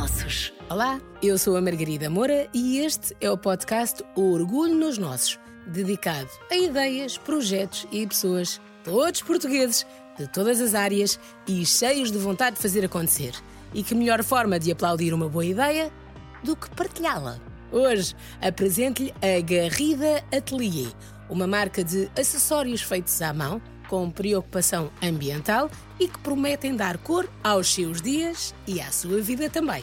Nossos. Olá, eu sou a Margarida Moura e este é o podcast O Orgulho nos Nossos, dedicado a ideias, projetos e pessoas, todos portugueses, de todas as áreas e cheios de vontade de fazer acontecer. E que melhor forma de aplaudir uma boa ideia do que partilhá-la? Hoje apresento-lhe a Garrida Atelier, uma marca de acessórios feitos à mão com preocupação ambiental e que prometem dar cor aos seus dias e à sua vida também.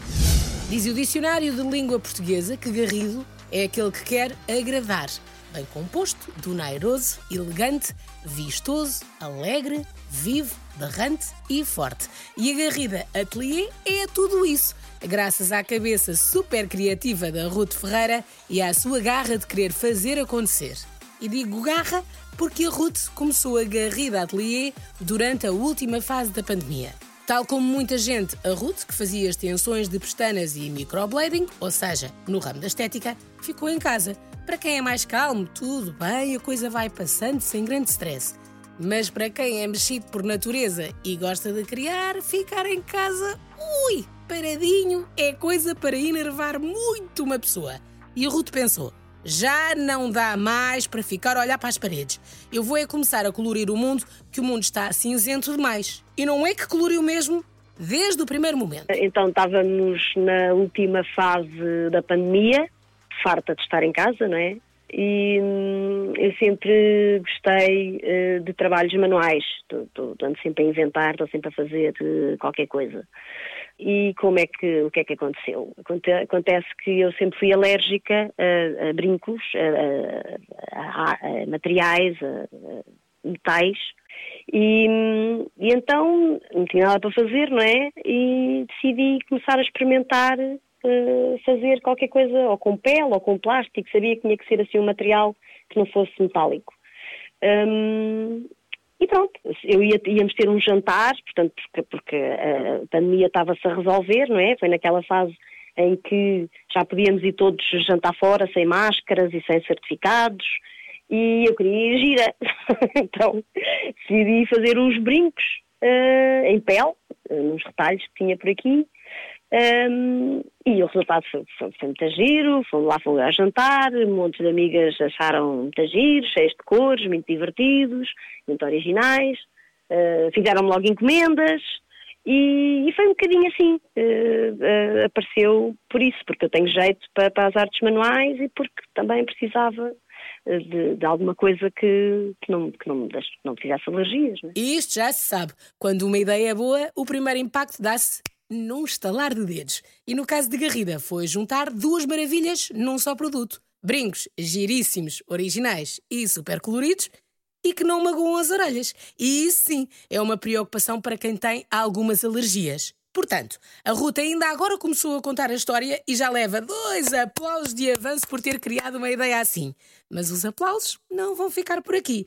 Diz o dicionário de língua portuguesa que Garrido é aquele que quer agradar, bem composto, donairoso, elegante, vistoso, alegre, vivo, berrante e forte. E a Garrida Atelier é tudo isso, graças à cabeça super criativa da Ruth Ferreira e à sua garra de querer fazer acontecer. E digo garra porque a Ruth começou a Garrida Atelier durante a última fase da pandemia. Tal como muita gente, a Ruth, que fazia extensões de pestanas e microblading, ou seja, no ramo da estética, ficou em casa. Para quem é mais calmo, tudo bem, a coisa vai passando sem grande stress. Mas para quem é mexido por natureza e gosta de criar, ficar em casa, ui, paradinho, é coisa para enervar muito uma pessoa. E a Ruth pensou: já não dá mais para ficar a olhar para as paredes. Eu vou é começar a colorir o mundo, que o mundo está cinzento demais. E não é que coloriu mesmo desde o primeiro momento. Então estávamos na última fase da pandemia, farta de estar em casa, não é? E hum, eu sempre gostei uh, de trabalhos manuais, estou sempre a inventar, estou sempre a fazer uh, qualquer coisa. E como é que, o que é que aconteceu? Acontece que eu sempre fui alérgica a, a brincos, a, a, a materiais, a, metais, e, e, então não tinha nada para fazer, não é? E decidi começar a experimentar uh, fazer qualquer coisa, ou com pele, ou com plástico, sabia que tinha que ser assim um material que não fosse metálico. Um, pronto, eu ia, íamos ter um jantar, portanto, porque, porque a pandemia estava-se a resolver, não é? Foi naquela fase em que já podíamos ir todos jantar fora, sem máscaras e sem certificados, e eu queria ir gira. então, decidi fazer uns brincos uh, em pele, uh, nos retalhos que tinha por aqui, um, e o resultado foi, foi, foi muito giro, fomos lá fomos a jantar, um monte de amigas acharam muito giro, cheios de cores, muito divertidos, muito originais, uh, fizeram-me logo encomendas e, e, foi um bocadinho assim, uh, uh, apareceu por isso, porque eu tenho jeito para, para as artes manuais e porque também precisava de, de, alguma coisa que, que, não, que, não, que não me fizesse alergias. Não é? E isto já se sabe, quando uma ideia é boa, o primeiro impacto dá-se num estalar de dedos. E no caso de Garrida, foi juntar duas maravilhas num só produto. Brincos giríssimos, originais e super coloridos e que não magoam as orelhas. E isso sim é uma preocupação para quem tem algumas alergias. Portanto, a Ruta ainda agora começou a contar a história e já leva dois aplausos de avanço por ter criado uma ideia assim. Mas os aplausos não vão ficar por aqui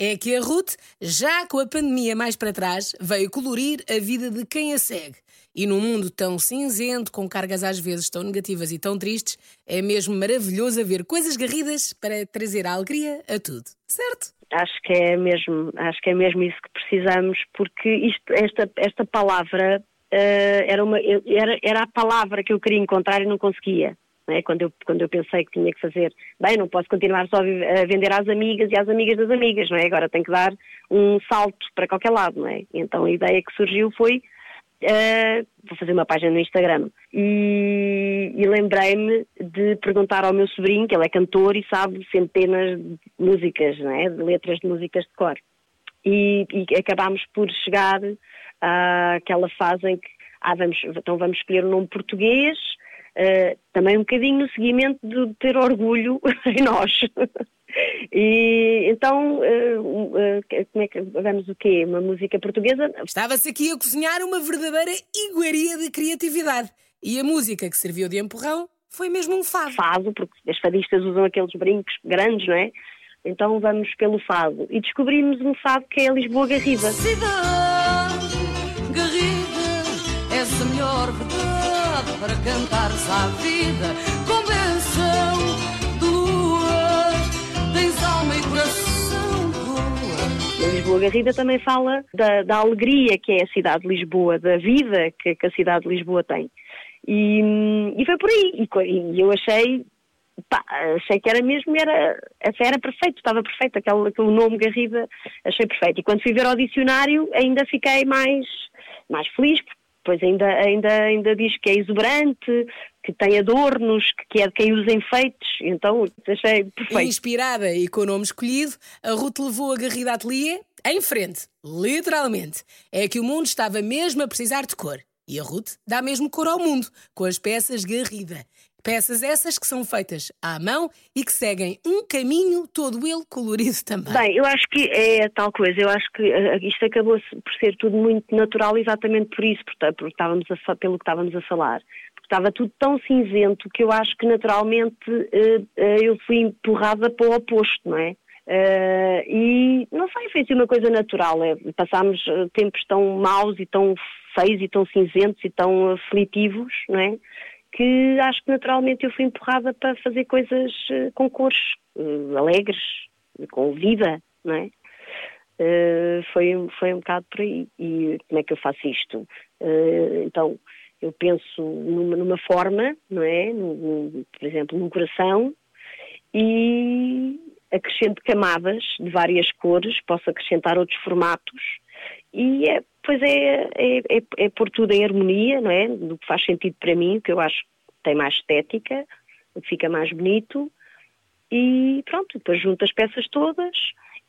é que a Ruth, já com a pandemia mais para trás, veio colorir a vida de quem a segue. E num mundo tão cinzento, com cargas às vezes tão negativas e tão tristes, é mesmo maravilhoso ver coisas garridas para trazer a alegria a tudo. Certo? Acho que é mesmo, acho que é mesmo isso que precisamos, porque isto, esta, esta palavra uh, era, uma, era, era a palavra que eu queria encontrar e não conseguia. É? Quando, eu, quando eu pensei que tinha que fazer, bem, não posso continuar só a vender às amigas e às amigas das amigas, não é? Agora tenho que dar um salto para qualquer lado, não é? Então a ideia que surgiu foi Uh, vou fazer uma página no Instagram. E, e lembrei-me de perguntar ao meu sobrinho, que ele é cantor e sabe centenas de músicas, não é? de letras de músicas de cor. E, e acabámos por chegar àquela fase em que ah, vamos, então vamos escolher um nome português uh, também um bocadinho no seguimento de ter orgulho em nós. E então, uh, uh, como é que vamos o quê? Uma música portuguesa? Estava-se aqui a cozinhar uma verdadeira iguaria de criatividade. E a música que serviu de empurrão foi mesmo um fado. Fado, porque as fadistas usam aqueles brincos grandes, não é? Então vamos pelo fado. E descobrimos um fado que é a Lisboa Garriba. Cidade Garriba, essa melhor verdade cantares à vida com benção de lua. Tens alma e coração boa. A Lisboa Garrida também fala da, da, alegria que é a cidade de Lisboa, da vida que, que a cidade de Lisboa tem. E, e foi por aí. E, e eu achei, pá, achei que era mesmo, era, era perfeito, estava perfeito, aquele, aquele nome Garrida, achei perfeito. E quando fui ver ao dicionário, ainda fiquei mais, mais feliz, pois ainda, ainda, ainda diz que é exuberante, que tem adornos, que é de quem usa enfeites, então achei perfeito. Inspirada e com o nome escolhido, a Ruth levou a Garrida Atelier em frente, literalmente. É que o mundo estava mesmo a precisar de cor. E a Ruth dá mesmo cor ao mundo, com as peças Garrida. Peças essas que são feitas à mão e que seguem um caminho todo ele colorido também. Bem, eu acho que é tal coisa, eu acho que uh, isto acabou por ser tudo muito natural exatamente por isso, porque, estávamos a, pelo que estávamos a falar. Porque estava tudo tão cinzento que eu acho que naturalmente uh, eu fui empurrada para o oposto, não é? Uh, e não sei, foi assim uma coisa natural. É, passámos tempos tão maus e tão feios e tão cinzentos e tão aflitivos, não é? Que acho que naturalmente eu fui empurrada para fazer coisas uh, com cores uh, alegres, com vida, não é? Uh, foi, foi um bocado por aí. E como é que eu faço isto? então, eu penso numa, numa forma, não é? No, no, por exemplo, num coração e acrescento camadas de várias cores, posso acrescentar outros formatos e é, pois é, é, é, é pôr tudo em harmonia, não é? Do que faz sentido para mim, que eu acho que tem mais estética, fica mais bonito e pronto, depois junto as peças todas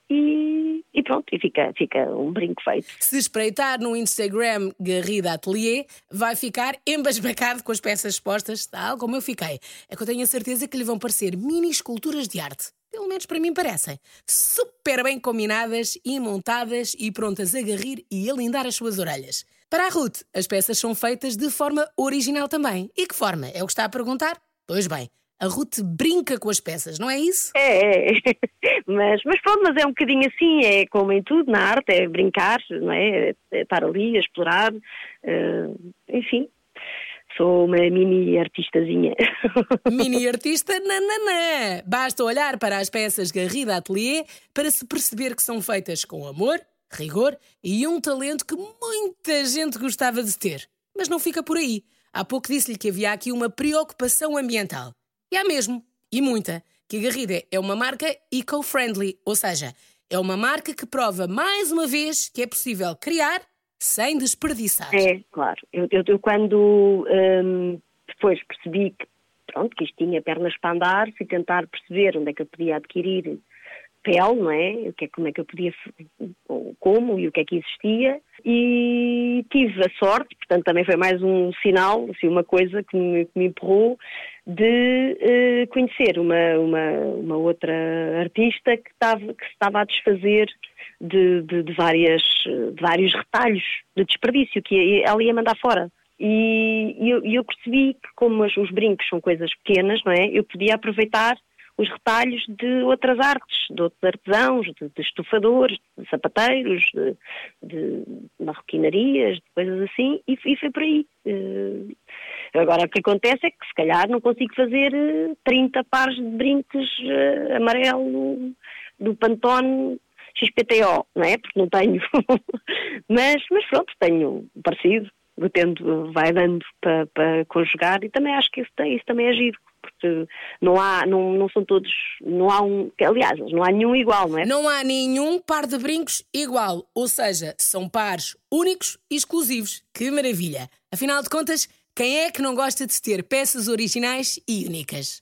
e, e, pronto, e fica, fica um brinco feito. Se espreitar no Instagram Garrida Atelier, vai ficar embasbacado com as peças expostas, tal como eu fiquei. É que eu tenho a certeza que lhe vão parecer mini esculturas de arte. Pelo menos para mim parecem. Super bem combinadas e montadas e prontas a garrir e a lindar as suas orelhas. Para a Ruth, as peças são feitas de forma original também. E que forma? É o que está a perguntar? Pois bem, a Ruth brinca com as peças, não é isso? É, é. mas, mas pronto, mas é um bocadinho assim, é como em tudo na arte, é brincar, não é? é estar ali a explorar, uh, enfim, Sou uma mini artistazinha. Mini artista? Nananã! Basta olhar para as peças Garrida Atelier para se perceber que são feitas com amor, rigor e um talento que muita gente gostava de ter. Mas não fica por aí. Há pouco disse-lhe que havia aqui uma preocupação ambiental. E há mesmo, e muita, que a Garrida é uma marca eco-friendly, ou seja, é uma marca que prova mais uma vez que é possível criar sem desperdiçar. É, claro. Eu, eu, eu quando hum, depois percebi que, pronto, que isto tinha pernas para andar, fui tentar perceber onde é que eu podia adquirir pele, não é? O que é como é que eu podia, como e o que é que existia. E tive a sorte, portanto também foi mais um sinal, assim, uma coisa que me, que me empurrou de uh, conhecer uma, uma, uma, outra artista que estava, que estava a desfazer de, de, de, várias, de vários retalhos de desperdício que ela ia mandar fora. E, e eu, eu, percebi que como os, os brincos são coisas pequenas, não é? Eu podia aproveitar os retalhos de outras artes, de outros artesãos, de, de estufadores, de sapateiros, de, de marroquinarias, de coisas assim, e, e foi por aí. Uh, agora o que acontece é que se calhar não consigo fazer 30 eh, pares de brincos uh, amarelo do Pantone XPTO, não é? Porque não tenho. mas, mas pronto, tenho parecido, tendo, vai dando para, para conjugar e também acho que isso, isso também é giro porque não há, não, não são todos, não há um, aliás, não há nenhum igual, não é? Não há nenhum par de brincos igual, ou seja, são pares únicos e exclusivos. Que maravilha! Afinal de contas, quem é que não gosta de ter peças originais e únicas?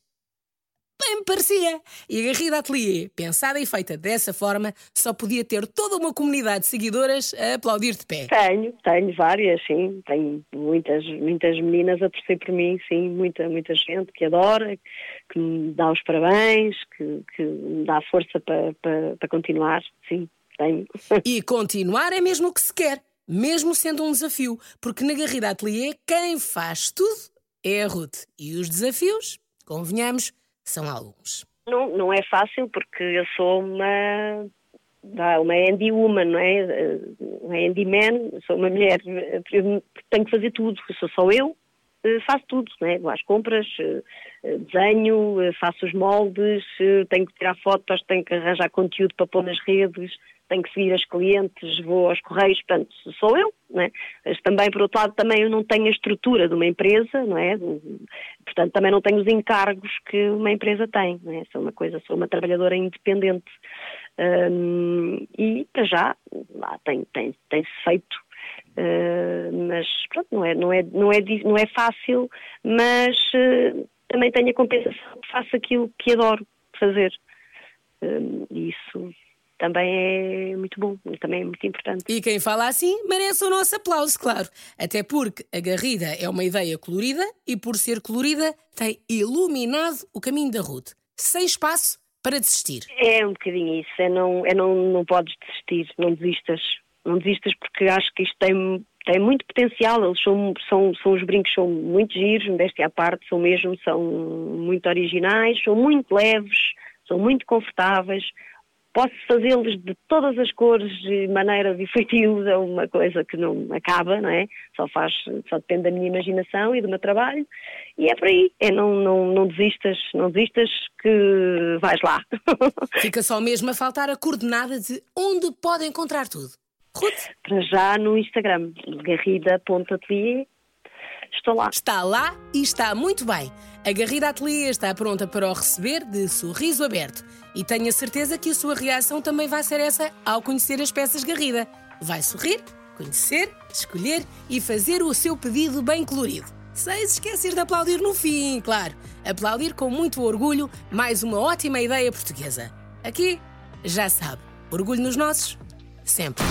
Bem me parecia. E a Garrida Atelier, pensada e feita dessa forma, só podia ter toda uma comunidade de seguidoras a aplaudir de pé. Tenho, tenho várias, sim. Tenho muitas, muitas meninas a torcer por mim, sim. Muita, muita gente que adora, que me dá os parabéns, que, que me dá força para, para, para continuar, sim. Tenho. E continuar é mesmo o que se quer, mesmo sendo um desafio, porque na Garrida Atelier quem faz tudo é a Ruth. E os desafios, convenhamos, são alguns. Não, não é fácil porque eu sou uma uma handy woman, não é? Uma handy man, sou uma mulher, tenho que fazer tudo, sou só eu, eh, faço tudo, não é? Vou às compras, eh, desenho, eh, faço os moldes, tenho que tirar fotos, tenho que arranjar conteúdo para pôr nas redes, tenho que seguir as clientes, vou aos correios, portanto, sou eu, não é? Mas também, por outro lado, também eu não tenho a estrutura de uma empresa, não é? Portanto, também não tenho os encargos que uma empresa tem, não é? Sou uma coisa, sou uma trabalhadora independente. Um, e, para já, lá tem, tem, tem-se feito Uh, mas pronto, não é, não, é, não, é, não é fácil, mas uh, também tenho a compensação que faço aquilo que adoro fazer. Uh, isso também é muito bom, também é muito importante. E quem fala assim merece o nosso aplauso, claro. Até porque a Garrida é uma ideia colorida e, por ser colorida, tem iluminado o caminho da Ruth. Sem espaço para desistir. É um bocadinho isso, é não, é não, não podes desistir, não desistas. Não desistas porque acho que isto tem, tem muito potencial. Eles são, são, são os brincos são muito giros, modéstia à parte, são mesmo, são muito originais, são muito leves, são muito confortáveis posso fazê-los de todas as cores, de maneiras e feitios, é uma coisa que não acaba, não é? Só faz, só depende da minha imaginação e do meu trabalho, e é por aí, é não, não, não desistas, não desistas que vais lá. Fica só mesmo a faltar a coordenada de onde pode encontrar tudo. Ruth? Para já no Instagram, garrida.atelier estou lá. Está lá e está muito bem. A Garrida Atelier está pronta para o receber de sorriso aberto. E tenho a certeza que a sua reação também vai ser essa ao conhecer as peças Garrida. Vai sorrir, conhecer, escolher e fazer o seu pedido bem colorido. Sem se esquecer de aplaudir no fim, claro. Aplaudir com muito orgulho mais uma ótima ideia portuguesa. Aqui, já sabe, orgulho nos nossos, sempre.